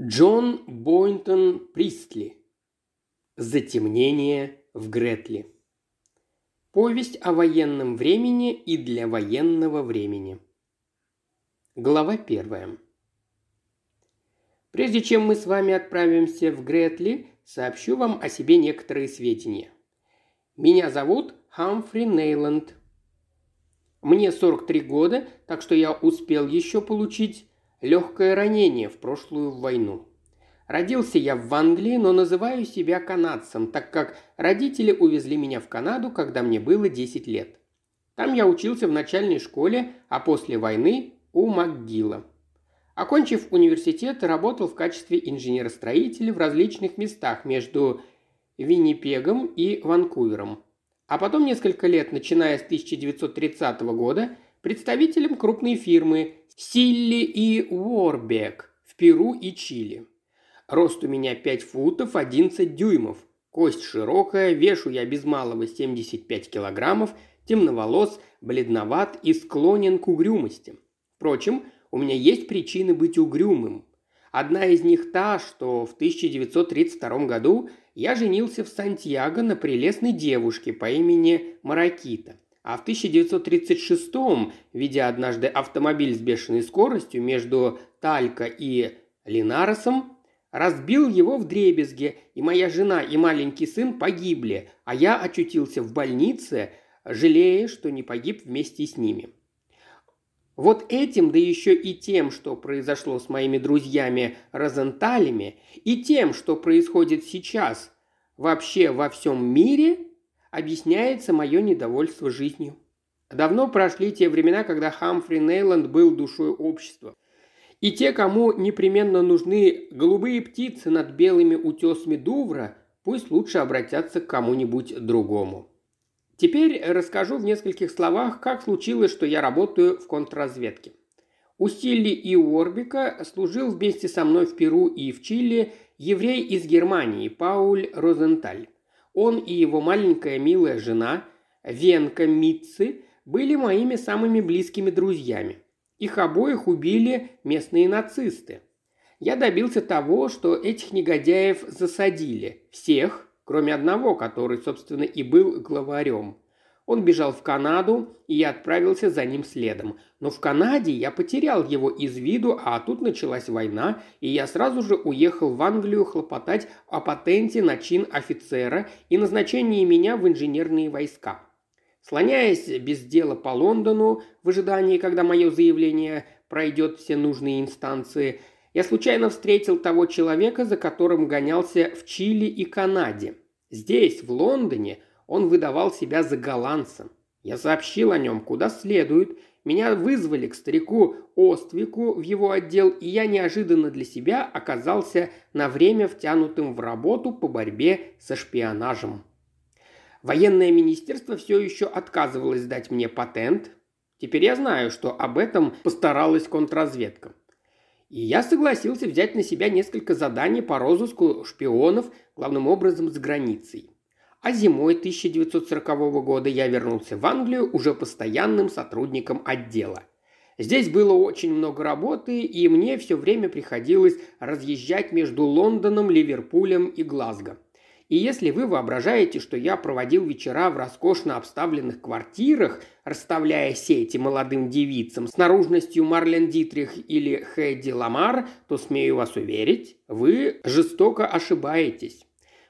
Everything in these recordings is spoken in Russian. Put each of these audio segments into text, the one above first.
Джон Бойнтон Пристли. Затемнение в Гретли. Повесть о военном времени и для военного времени. Глава первая. Прежде чем мы с вами отправимся в Гретли, сообщу вам о себе некоторые сведения. Меня зовут Хамфри Нейланд. Мне 43 года, так что я успел еще получить легкое ранение в прошлую войну. Родился я в Англии, но называю себя канадцем, так как родители увезли меня в Канаду, когда мне было 10 лет. Там я учился в начальной школе, а после войны у МакГилла. Окончив университет, работал в качестве инженера-строителя в различных местах между Виннипегом и Ванкувером. А потом несколько лет, начиная с 1930 года, представителем крупной фирмы Силли и Уорбек в Перу и Чили. Рост у меня 5 футов 11 дюймов. Кость широкая, вешу я без малого 75 килограммов, темноволос, бледноват и склонен к угрюмости. Впрочем, у меня есть причины быть угрюмым. Одна из них та, что в 1932 году я женился в Сантьяго на прелестной девушке по имени Маракита. А в 1936-м, видя однажды автомобиль с бешеной скоростью между Талько и Линаросом, разбил его в дребезге, и моя жена и маленький сын погибли, а я очутился в больнице, жалея, что не погиб вместе с ними. Вот этим, да еще и тем, что произошло с моими друзьями Розенталями, и тем, что происходит сейчас вообще во всем мире – объясняется мое недовольство жизнью. Давно прошли те времена, когда Хамфри Нейланд был душой общества. И те, кому непременно нужны голубые птицы над белыми утесами Дувра, пусть лучше обратятся к кому-нибудь другому. Теперь расскажу в нескольких словах, как случилось, что я работаю в контрразведке. У Силли и Уорбика служил вместе со мной в Перу и в Чили еврей из Германии Пауль Розенталь. Он и его маленькая милая жена, Венка Митцы, были моими самыми близкими друзьями. Их обоих убили местные нацисты. Я добился того, что этих негодяев засадили. Всех, кроме одного, который, собственно, и был главарем. Он бежал в Канаду, и я отправился за ним следом. Но в Канаде я потерял его из виду, а тут началась война, и я сразу же уехал в Англию хлопотать о патенте на чин офицера и назначении меня в инженерные войска. Слоняясь без дела по Лондону, в ожидании, когда мое заявление пройдет все нужные инстанции, я случайно встретил того человека, за которым гонялся в Чили и Канаде. Здесь, в Лондоне, он выдавал себя за голландца. Я сообщил о нем куда следует. Меня вызвали к старику Оствику в его отдел, и я неожиданно для себя оказался на время втянутым в работу по борьбе со шпионажем. Военное министерство все еще отказывалось дать мне патент. Теперь я знаю, что об этом постаралась контрразведка. И я согласился взять на себя несколько заданий по розыску шпионов, главным образом с границей. А зимой 1940 года я вернулся в Англию уже постоянным сотрудником отдела. Здесь было очень много работы, и мне все время приходилось разъезжать между Лондоном, Ливерпулем и Глазго. И если вы воображаете, что я проводил вечера в роскошно обставленных квартирах, расставляя сети молодым девицам с наружностью Марлен Дитрих или Хэдди Ламар, то смею вас уверить, вы жестоко ошибаетесь.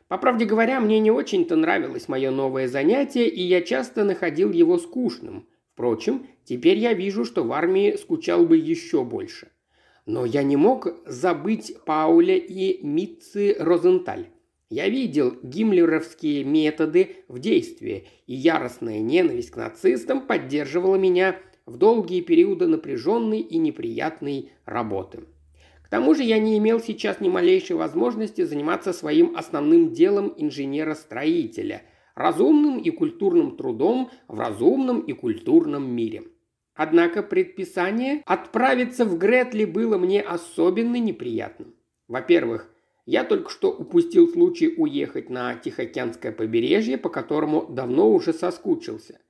По правде говоря, мне не очень-то нравилось мое новое занятие, и я часто находил его скучным. Впрочем, теперь я вижу, что в армии скучал бы еще больше. Но я не мог забыть Пауля и Митцы Розенталь. Я видел гиммлеровские методы в действии, и яростная ненависть к нацистам поддерживала меня в долгие периоды напряженной и неприятной работы тому же я не имел сейчас ни малейшей возможности заниматься своим основным делом инженера-строителя – разумным и культурным трудом в разумном и культурном мире. Однако предписание отправиться в Гретли было мне особенно неприятным. Во-первых, я только что упустил случай уехать на Тихоокеанское побережье, по которому давно уже соскучился.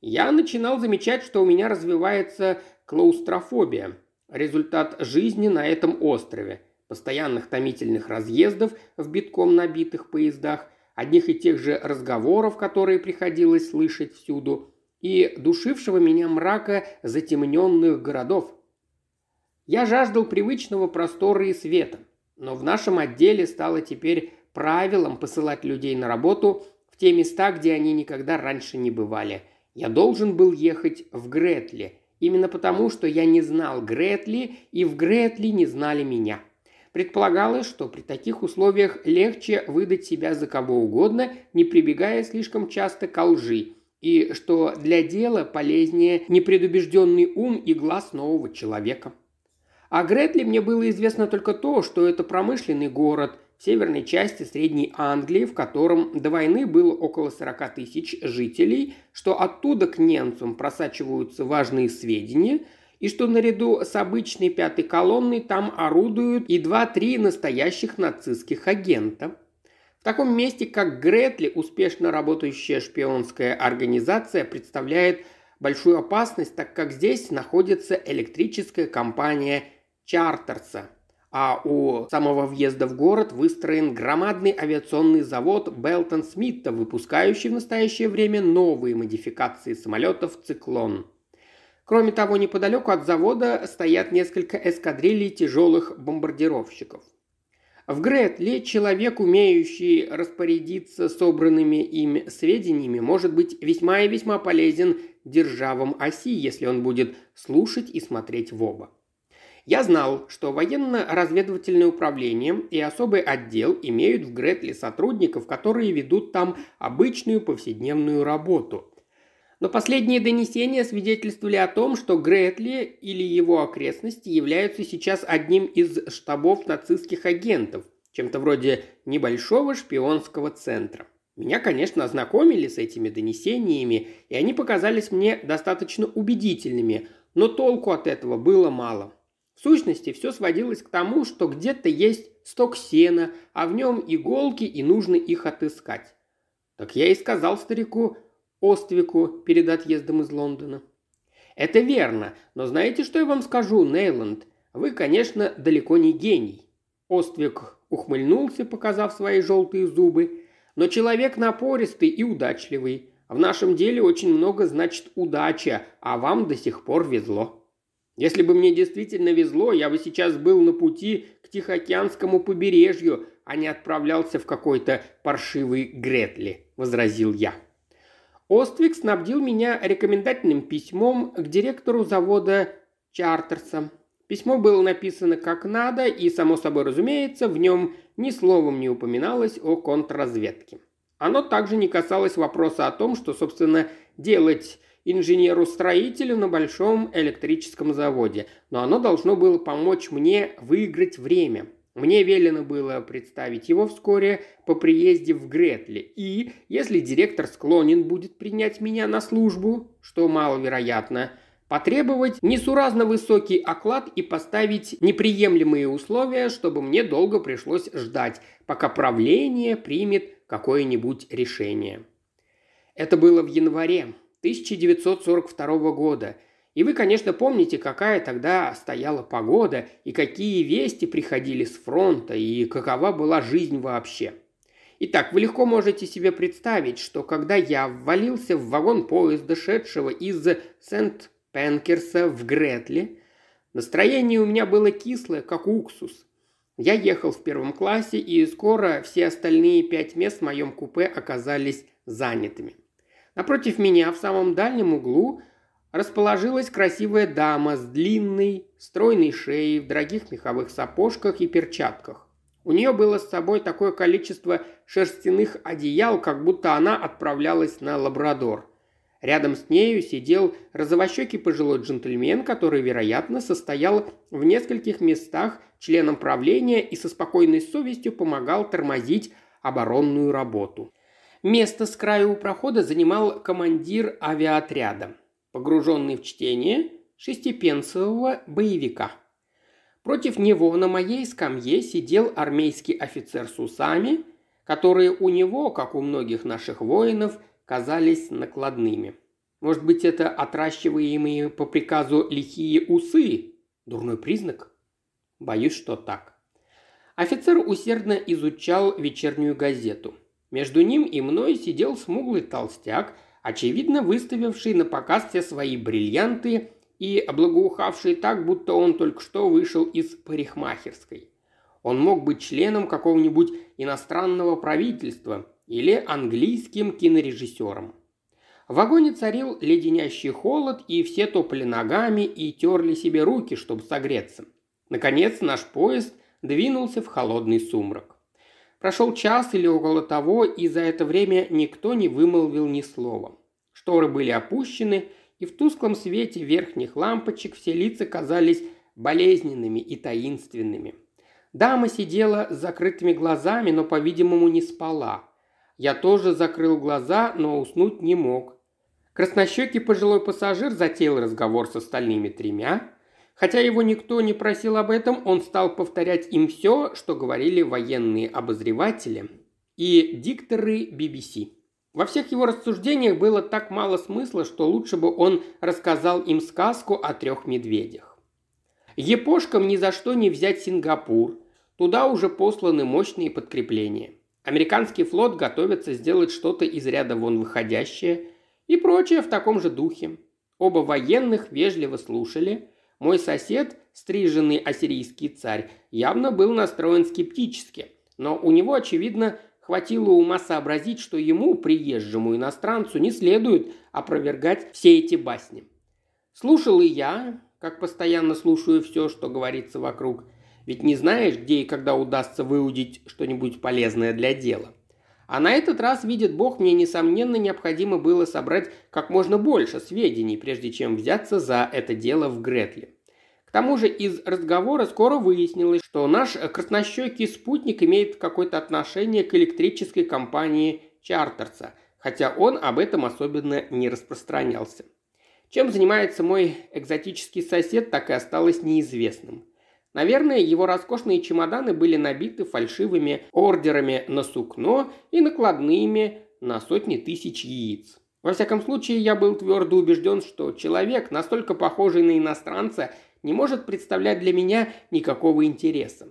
Я начинал замечать, что у меня развивается клаустрофобия – результат жизни на этом острове. постоянных томительных разъездов в битком набитых поездах, одних и тех же разговоров, которые приходилось слышать всюду, и душившего меня мрака затемненных городов. Я жаждал привычного простора и света, но в нашем отделе стало теперь правилом посылать людей на работу в те места, где они никогда раньше не бывали. Я должен был ехать в Гретли, именно потому, что я не знал Гретли, и в Гретли не знали меня. Предполагалось, что при таких условиях легче выдать себя за кого угодно, не прибегая слишком часто к лжи, и что для дела полезнее непредубежденный ум и глаз нового человека. О Гретли мне было известно только то, что это промышленный город северной части Средней Англии, в котором до войны было около 40 тысяч жителей, что оттуда к немцам просачиваются важные сведения – и что наряду с обычной пятой колонной там орудуют и два-три настоящих нацистских агента. В таком месте, как Гретли, успешно работающая шпионская организация представляет большую опасность, так как здесь находится электрическая компания Чартерса, а у самого въезда в город выстроен громадный авиационный завод Белтон Смита, выпускающий в настоящее время новые модификации самолетов «Циклон». Кроме того, неподалеку от завода стоят несколько эскадрилей тяжелых бомбардировщиков. В Гретли человек, умеющий распорядиться собранными им сведениями, может быть весьма и весьма полезен державам оси, если он будет слушать и смотреть в оба. Я знал, что военно-разведывательное управление и особый отдел имеют в Гретли сотрудников, которые ведут там обычную повседневную работу – но последние донесения свидетельствовали о том, что Гретли или его окрестности являются сейчас одним из штабов нацистских агентов, чем-то вроде небольшого шпионского центра. Меня, конечно, ознакомили с этими донесениями, и они показались мне достаточно убедительными, но толку от этого было мало. В сущности, все сводилось к тому, что где-то есть сток сена, а в нем иголки, и нужно их отыскать. Так я и сказал старику, Оствику перед отъездом из Лондона. Это верно, но знаете, что я вам скажу, Нейланд? Вы, конечно, далеко не гений. Оствик ухмыльнулся, показав свои желтые зубы. Но человек напористый и удачливый. В нашем деле очень много значит удача, а вам до сих пор везло. Если бы мне действительно везло, я бы сейчас был на пути к Тихоокеанскому побережью, а не отправлялся в какой-то паршивый Гретли», – возразил я. Оствик снабдил меня рекомендательным письмом к директору завода Чартерса. Письмо было написано как надо, и, само собой разумеется, в нем ни словом не упоминалось о контрразведке. Оно также не касалось вопроса о том, что, собственно, делать инженеру-строителю на большом электрическом заводе, но оно должно было помочь мне выиграть время – мне велено было представить его вскоре по приезде в Гретли, и, если директор склонен будет принять меня на службу, что маловероятно, потребовать несуразно высокий оклад и поставить неприемлемые условия, чтобы мне долго пришлось ждать, пока правление примет какое-нибудь решение. Это было в январе 1942 года – и вы, конечно, помните, какая тогда стояла погода, и какие вести приходили с фронта, и какова была жизнь вообще. Итак, вы легко можете себе представить, что когда я ввалился в вагон поезда, шедшего из Сент-Пенкерса в Гретли, настроение у меня было кислое, как уксус. Я ехал в первом классе, и скоро все остальные пять мест в моем купе оказались занятыми. Напротив меня, в самом дальнем углу, расположилась красивая дама с длинной, стройной шеей в дорогих меховых сапожках и перчатках. У нее было с собой такое количество шерстяных одеял, как будто она отправлялась на лабрадор. Рядом с нею сидел розовощекий пожилой джентльмен, который, вероятно, состоял в нескольких местах членом правления и со спокойной совестью помогал тормозить оборонную работу. Место с краю у прохода занимал командир авиаотряда погруженный в чтение шестипенсового боевика. Против него на моей скамье сидел армейский офицер с усами, которые у него, как у многих наших воинов, казались накладными. Может быть, это отращиваемые по приказу лихие усы? Дурной признак? Боюсь, что так. Офицер усердно изучал вечернюю газету. Между ним и мной сидел смуглый толстяк, очевидно выставивший на показ все свои бриллианты и благоухавший так, будто он только что вышел из парикмахерской. Он мог быть членом какого-нибудь иностранного правительства или английским кинорежиссером. В вагоне царил леденящий холод, и все топли ногами и терли себе руки, чтобы согреться. Наконец наш поезд двинулся в холодный сумрак. Прошел час или около того, и за это время никто не вымолвил ни слова. Шторы были опущены, и в тусклом свете верхних лампочек все лица казались болезненными и таинственными. Дама сидела с закрытыми глазами, но, по-видимому, не спала. Я тоже закрыл глаза, но уснуть не мог. Краснощекий пожилой пассажир затеял разговор с остальными тремя. Хотя его никто не просил об этом, он стал повторять им все, что говорили военные обозреватели и дикторы BBC. Во всех его рассуждениях было так мало смысла, что лучше бы он рассказал им сказку о трех медведях. Епошкам ни за что не взять Сингапур. Туда уже посланы мощные подкрепления. Американский флот готовится сделать что-то из ряда вон выходящее и прочее в таком же духе. Оба военных вежливо слушали. Мой сосед, стриженный ассирийский царь, явно был настроен скептически, но у него, очевидно, хватило ума сообразить, что ему, приезжему иностранцу, не следует опровергать все эти басни. Слушал и я, как постоянно слушаю все, что говорится вокруг. Ведь не знаешь, где и когда удастся выудить что-нибудь полезное для дела. А на этот раз, видит Бог, мне, несомненно, необходимо было собрать как можно больше сведений, прежде чем взяться за это дело в Гретле. К тому же из разговора скоро выяснилось, что наш краснощекий спутник имеет какое-то отношение к электрической компании Чартерса, хотя он об этом особенно не распространялся. Чем занимается мой экзотический сосед, так и осталось неизвестным. Наверное, его роскошные чемоданы были набиты фальшивыми ордерами на сукно и накладными на сотни тысяч яиц. Во всяком случае, я был твердо убежден, что человек, настолько похожий на иностранца, не может представлять для меня никакого интереса.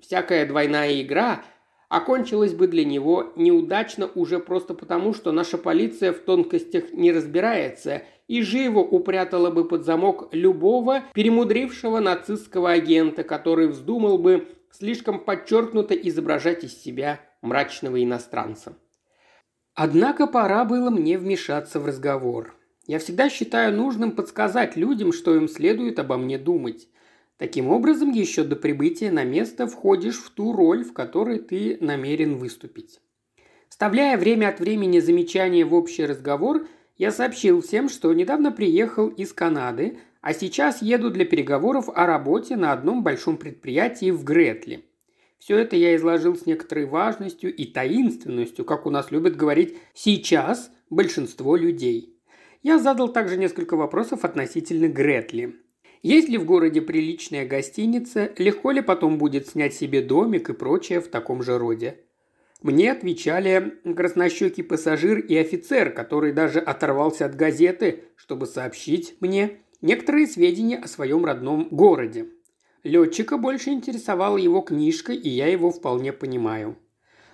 Всякая двойная игра окончилась бы для него неудачно уже просто потому, что наша полиция в тонкостях не разбирается и живо упрятала бы под замок любого перемудрившего нацистского агента, который вздумал бы слишком подчеркнуто изображать из себя мрачного иностранца. Однако пора было мне вмешаться в разговор. Я всегда считаю нужным подсказать людям, что им следует обо мне думать. Таким образом, еще до прибытия на место входишь в ту роль, в которой ты намерен выступить. Вставляя время от времени замечания в общий разговор – я сообщил всем, что недавно приехал из Канады, а сейчас еду для переговоров о работе на одном большом предприятии в Гретле. Все это я изложил с некоторой важностью и таинственностью, как у нас любят говорить «сейчас» большинство людей. Я задал также несколько вопросов относительно Гретли. Есть ли в городе приличная гостиница, легко ли потом будет снять себе домик и прочее в таком же роде. Мне отвечали краснощекий пассажир и офицер, который даже оторвался от газеты, чтобы сообщить мне некоторые сведения о своем родном городе. Летчика больше интересовала его книжка, и я его вполне понимаю.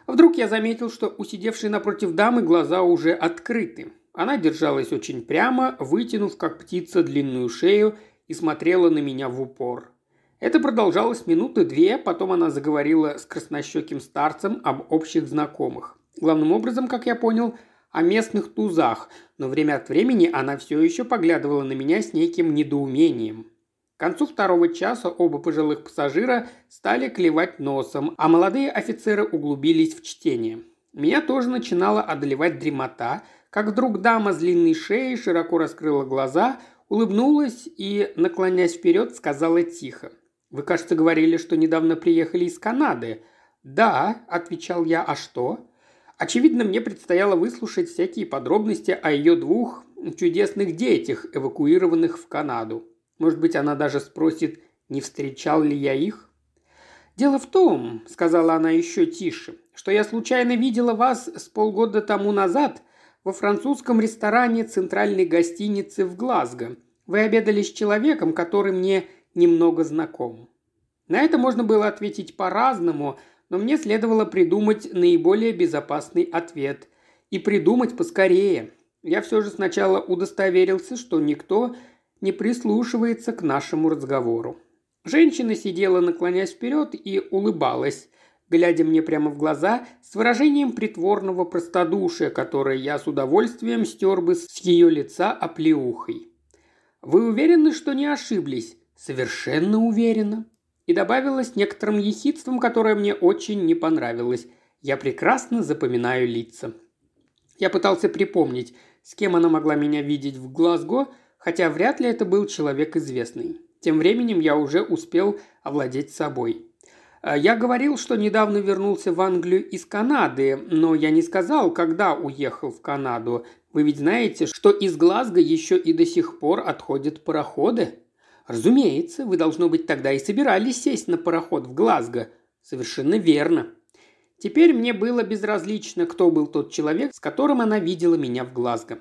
Вдруг я заметил, что у сидевшей напротив дамы глаза уже открыты. Она держалась очень прямо, вытянув, как птица, длинную шею и смотрела на меня в упор. Это продолжалось минуты две, потом она заговорила с краснощеким старцем об общих знакомых. Главным образом, как я понял, о местных тузах, но время от времени она все еще поглядывала на меня с неким недоумением. К концу второго часа оба пожилых пассажира стали клевать носом, а молодые офицеры углубились в чтение. Меня тоже начинала одолевать дремота, как вдруг дама с длинной шеей широко раскрыла глаза, улыбнулась и, наклонясь вперед, сказала тихо. Вы, кажется, говорили, что недавно приехали из Канады. Да, отвечал я, а что? Очевидно, мне предстояло выслушать всякие подробности о ее двух чудесных детях, эвакуированных в Канаду. Может быть, она даже спросит, не встречал ли я их? «Дело в том», — сказала она еще тише, — «что я случайно видела вас с полгода тому назад во французском ресторане центральной гостиницы в Глазго. Вы обедали с человеком, который мне немного знаком. На это можно было ответить по-разному, но мне следовало придумать наиболее безопасный ответ. И придумать поскорее. Я все же сначала удостоверился, что никто не прислушивается к нашему разговору. Женщина сидела, наклонясь вперед, и улыбалась, глядя мне прямо в глаза с выражением притворного простодушия, которое я с удовольствием стер бы с ее лица оплеухой. «Вы уверены, что не ошиблись?» «Совершенно уверена». И добавила с некоторым ехидством, которое мне очень не понравилось. «Я прекрасно запоминаю лица». Я пытался припомнить, с кем она могла меня видеть в Глазго, хотя вряд ли это был человек известный. Тем временем я уже успел овладеть собой. Э, я говорил, что недавно вернулся в Англию из Канады, но я не сказал, когда уехал в Канаду. Вы ведь знаете, что из Глазго еще и до сих пор отходят пароходы? Разумеется, вы, должно быть, тогда и собирались сесть на пароход в Глазго. Совершенно верно. Теперь мне было безразлично, кто был тот человек, с которым она видела меня в Глазго.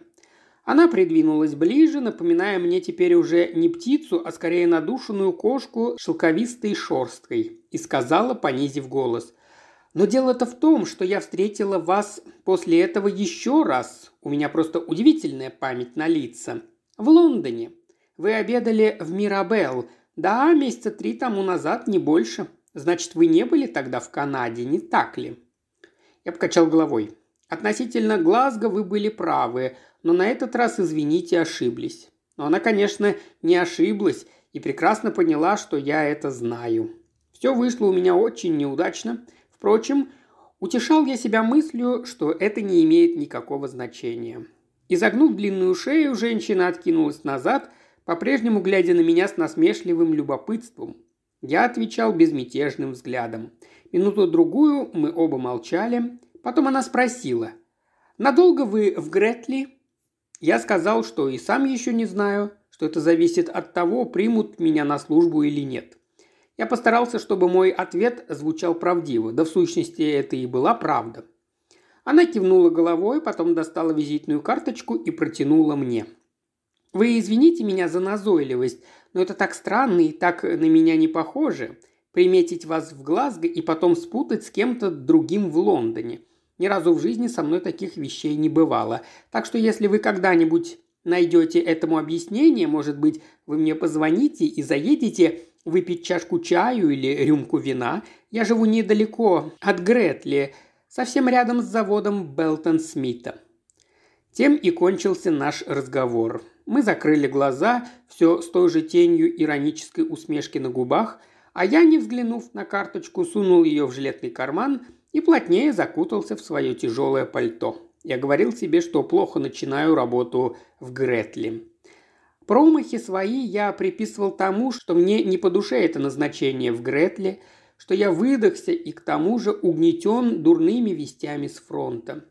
Она придвинулась ближе, напоминая мне теперь уже не птицу, а скорее надушенную кошку шелковистой шорсткой, и сказала, понизив голос. «Но дело-то в том, что я встретила вас после этого еще раз. У меня просто удивительная память на лица. В Лондоне. Вы обедали в Мирабел. Да, месяца три тому назад, не больше. Значит, вы не были тогда в Канаде, не так ли?» Я покачал головой. Относительно Глазго вы были правы, но на этот раз, извините, ошиблись. Но она, конечно, не ошиблась и прекрасно поняла, что я это знаю. Все вышло у меня очень неудачно. Впрочем, утешал я себя мыслью, что это не имеет никакого значения. Изогнув длинную шею, женщина откинулась назад, по-прежнему глядя на меня с насмешливым любопытством. Я отвечал безмятежным взглядом. Минуту-другую мы оба молчали. Потом она спросила, «Надолго вы в Гретли?» Я сказал, что и сам еще не знаю, что это зависит от того, примут меня на службу или нет. Я постарался, чтобы мой ответ звучал правдиво, да в сущности это и была правда. Она кивнула головой, потом достала визитную карточку и протянула мне. «Вы извините меня за назойливость, но это так странно и так на меня не похоже. Приметить вас в Глазго и потом спутать с кем-то другим в Лондоне. Ни разу в жизни со мной таких вещей не бывало. Так что если вы когда-нибудь найдете этому объяснение, может быть, вы мне позвоните и заедете выпить чашку чаю или рюмку вина. Я живу недалеко от Гретли, совсем рядом с заводом Белтон Смита. Тем и кончился наш разговор. Мы закрыли глаза, все с той же тенью иронической усмешки на губах, а я, не взглянув на карточку, сунул ее в жилетный карман – и плотнее закутался в свое тяжелое пальто. Я говорил себе, что плохо начинаю работу в Гретли. Промахи свои я приписывал тому, что мне не по душе это назначение в Гретле, что я выдохся и к тому же угнетен дурными вестями с фронта.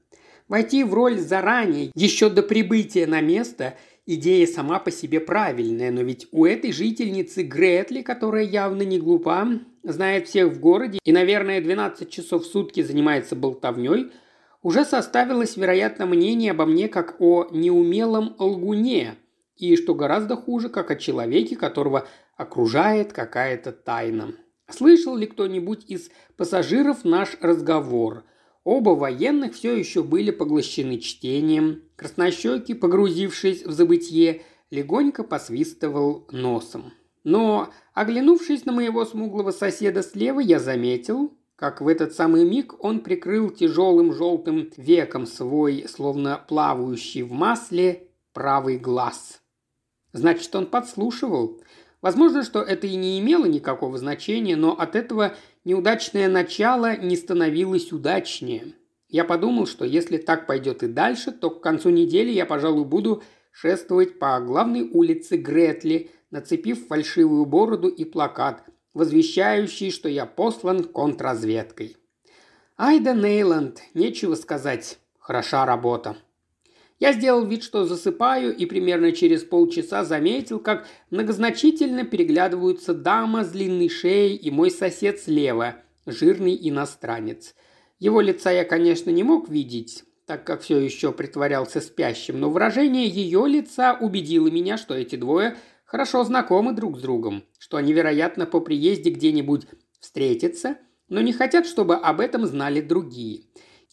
Войти в роль заранее, еще до прибытия на место, идея сама по себе правильная, но ведь у этой жительницы Гретли, которая явно не глупа, знает всех в городе и, наверное, 12 часов в сутки занимается болтовней, уже составилось, вероятно, мнение обо мне как о неумелом лгуне, и, что гораздо хуже, как о человеке, которого окружает какая-то тайна. Слышал ли кто-нибудь из пассажиров наш разговор? Оба военных все еще были поглощены чтением. Краснощеки, погрузившись в забытье, легонько посвистывал носом. Но, оглянувшись на моего смуглого соседа слева, я заметил, как в этот самый миг он прикрыл тяжелым желтым веком свой, словно плавающий в масле, правый глаз. Значит, он подслушивал. Возможно, что это и не имело никакого значения, но от этого неудачное начало не становилось удачнее. Я подумал, что если так пойдет и дальше, то к концу недели я, пожалуй, буду шествовать по главной улице Гретли, нацепив фальшивую бороду и плакат, возвещающий, что я послан контрразведкой. Айда Нейланд, нечего сказать, хороша работа. Я сделал вид, что засыпаю, и примерно через полчаса заметил, как многозначительно переглядываются дама с длинной шеей и мой сосед слева, жирный иностранец. Его лица я, конечно, не мог видеть, так как все еще притворялся спящим, но выражение ее лица убедило меня, что эти двое хорошо знакомы друг с другом, что они, вероятно, по приезде где-нибудь встретятся, но не хотят, чтобы об этом знали другие.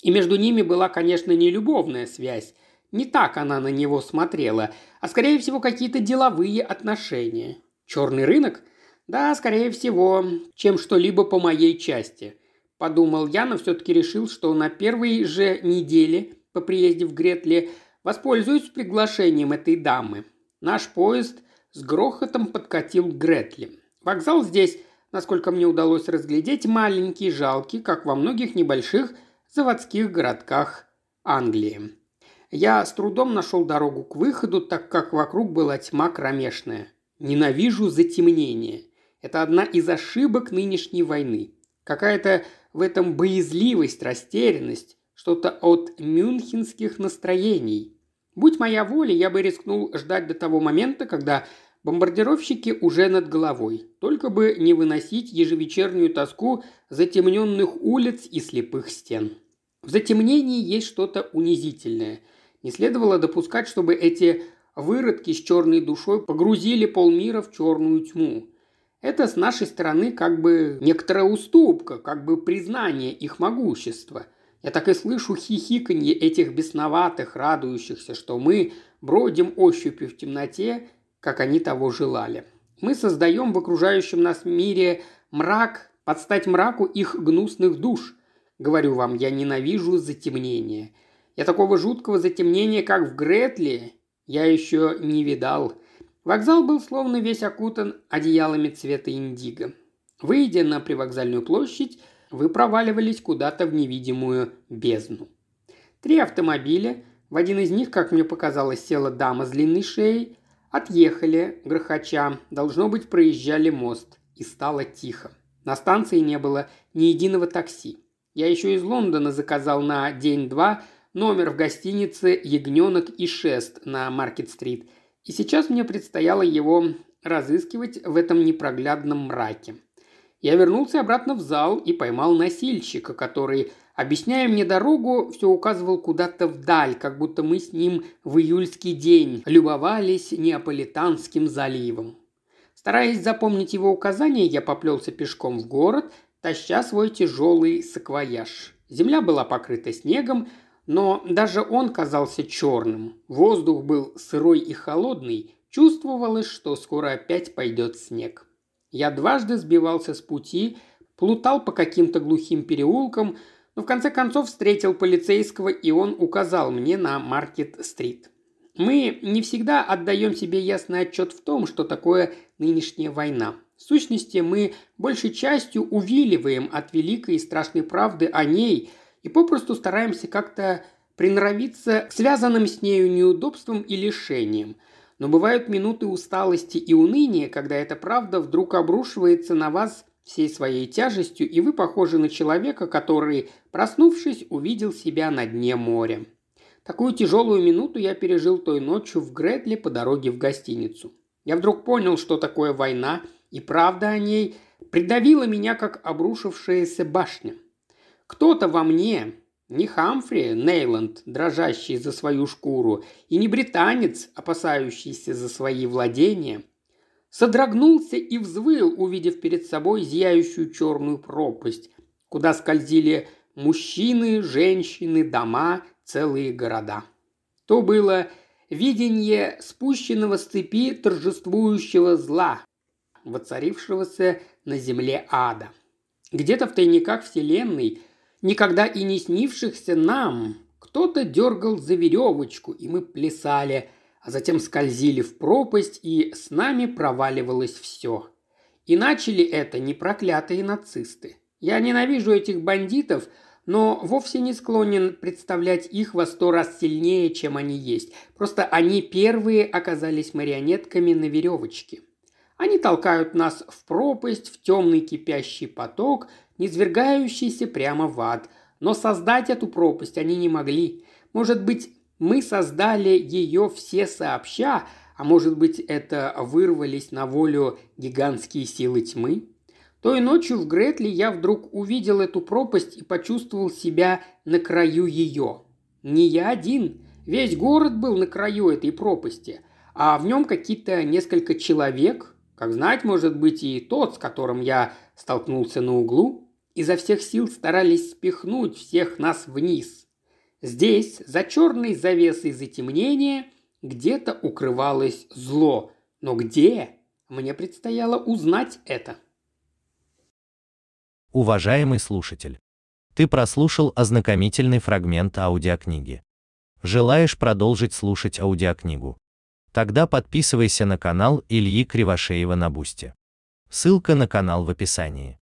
И между ними была, конечно, не любовная связь, не так она на него смотрела, а скорее всего какие-то деловые отношения. Черный рынок? Да, скорее всего, чем что-либо по моей части. Подумал я, но все-таки решил, что на первой же неделе по приезде в Гретли воспользуюсь приглашением этой дамы. Наш поезд с грохотом подкатил Гретли. Вокзал здесь, насколько мне удалось разглядеть, маленький, жалкий, как во многих небольших заводских городках Англии. Я с трудом нашел дорогу к выходу, так как вокруг была тьма кромешная. Ненавижу затемнение. Это одна из ошибок нынешней войны. Какая-то в этом боязливость, растерянность, что-то от мюнхенских настроений. Будь моя воля, я бы рискнул ждать до того момента, когда бомбардировщики уже над головой, только бы не выносить ежевечернюю тоску затемненных улиц и слепых стен. В затемнении есть что-то унизительное – не следовало допускать, чтобы эти выродки с черной душой погрузили полмира в черную тьму. Это с нашей стороны как бы некоторая уступка, как бы признание их могущества. Я так и слышу хихиканье этих бесноватых, радующихся, что мы бродим ощупью в темноте, как они того желали. Мы создаем в окружающем нас мире мрак, подстать мраку их гнусных душ. Говорю вам, я ненавижу затемнение. Я такого жуткого затемнения, как в Гретле, я еще не видал. Вокзал был словно весь окутан одеялами цвета индиго. Выйдя на привокзальную площадь, вы проваливались куда-то в невидимую бездну. Три автомобиля, в один из них, как мне показалось, села дама с длинной шеей, отъехали, грохоча, должно быть, проезжали мост, и стало тихо. На станции не было ни единого такси. Я еще из Лондона заказал на день-два номер в гостинице «Ягненок и шест» на Маркет-стрит, и сейчас мне предстояло его разыскивать в этом непроглядном мраке. Я вернулся обратно в зал и поймал носильщика, который, объясняя мне дорогу, все указывал куда-то вдаль, как будто мы с ним в июльский день любовались Неаполитанским заливом. Стараясь запомнить его указания, я поплелся пешком в город, таща свой тяжелый саквояж. Земля была покрыта снегом, но даже он казался черным. Воздух был сырой и холодный, чувствовалось, что скоро опять пойдет снег. Я дважды сбивался с пути, плутал по каким-то глухим переулкам, но в конце концов встретил полицейского, и он указал мне на Маркет-стрит. Мы не всегда отдаем себе ясный отчет в том, что такое нынешняя война. В сущности, мы большей частью увиливаем от великой и страшной правды о ней – и попросту стараемся как-то приноровиться к связанным с нею неудобствам и лишениям. Но бывают минуты усталости и уныния, когда эта правда вдруг обрушивается на вас всей своей тяжестью, и вы похожи на человека, который, проснувшись, увидел себя на дне моря. Такую тяжелую минуту я пережил той ночью в Гретле по дороге в гостиницу. Я вдруг понял, что такое война, и правда о ней придавила меня, как обрушившаяся башня. Кто-то во мне, не Хамфри Нейланд, дрожащий за свою шкуру, и не британец, опасающийся за свои владения, содрогнулся и взвыл, увидев перед собой зияющую черную пропасть, куда скользили мужчины, женщины, дома, целые города. То было видение спущенного с цепи торжествующего зла, воцарившегося на земле ада. Где-то в тайниках Вселенной – никогда и не снившихся нам. Кто-то дергал за веревочку, и мы плясали, а затем скользили в пропасть, и с нами проваливалось все. И начали это не проклятые нацисты. Я ненавижу этих бандитов, но вовсе не склонен представлять их во сто раз сильнее, чем они есть. Просто они первые оказались марионетками на веревочке. Они толкают нас в пропасть, в темный кипящий поток, низвергающийся прямо в ад. Но создать эту пропасть они не могли. Может быть, мы создали ее все сообща, а может быть, это вырвались на волю гигантские силы тьмы? Той ночью в Гретле я вдруг увидел эту пропасть и почувствовал себя на краю ее. Не я один, весь город был на краю этой пропасти. а в нем какие-то несколько человек, как знать, может быть, и тот, с которым я столкнулся на углу, изо всех сил старались спихнуть всех нас вниз. Здесь, за черной завесой затемнения, где-то укрывалось зло. Но где? Мне предстояло узнать это. Уважаемый слушатель, ты прослушал ознакомительный фрагмент аудиокниги. Желаешь продолжить слушать аудиокнигу? Тогда подписывайся на канал Ильи Кривошеева на Бусте. Ссылка на канал в описании.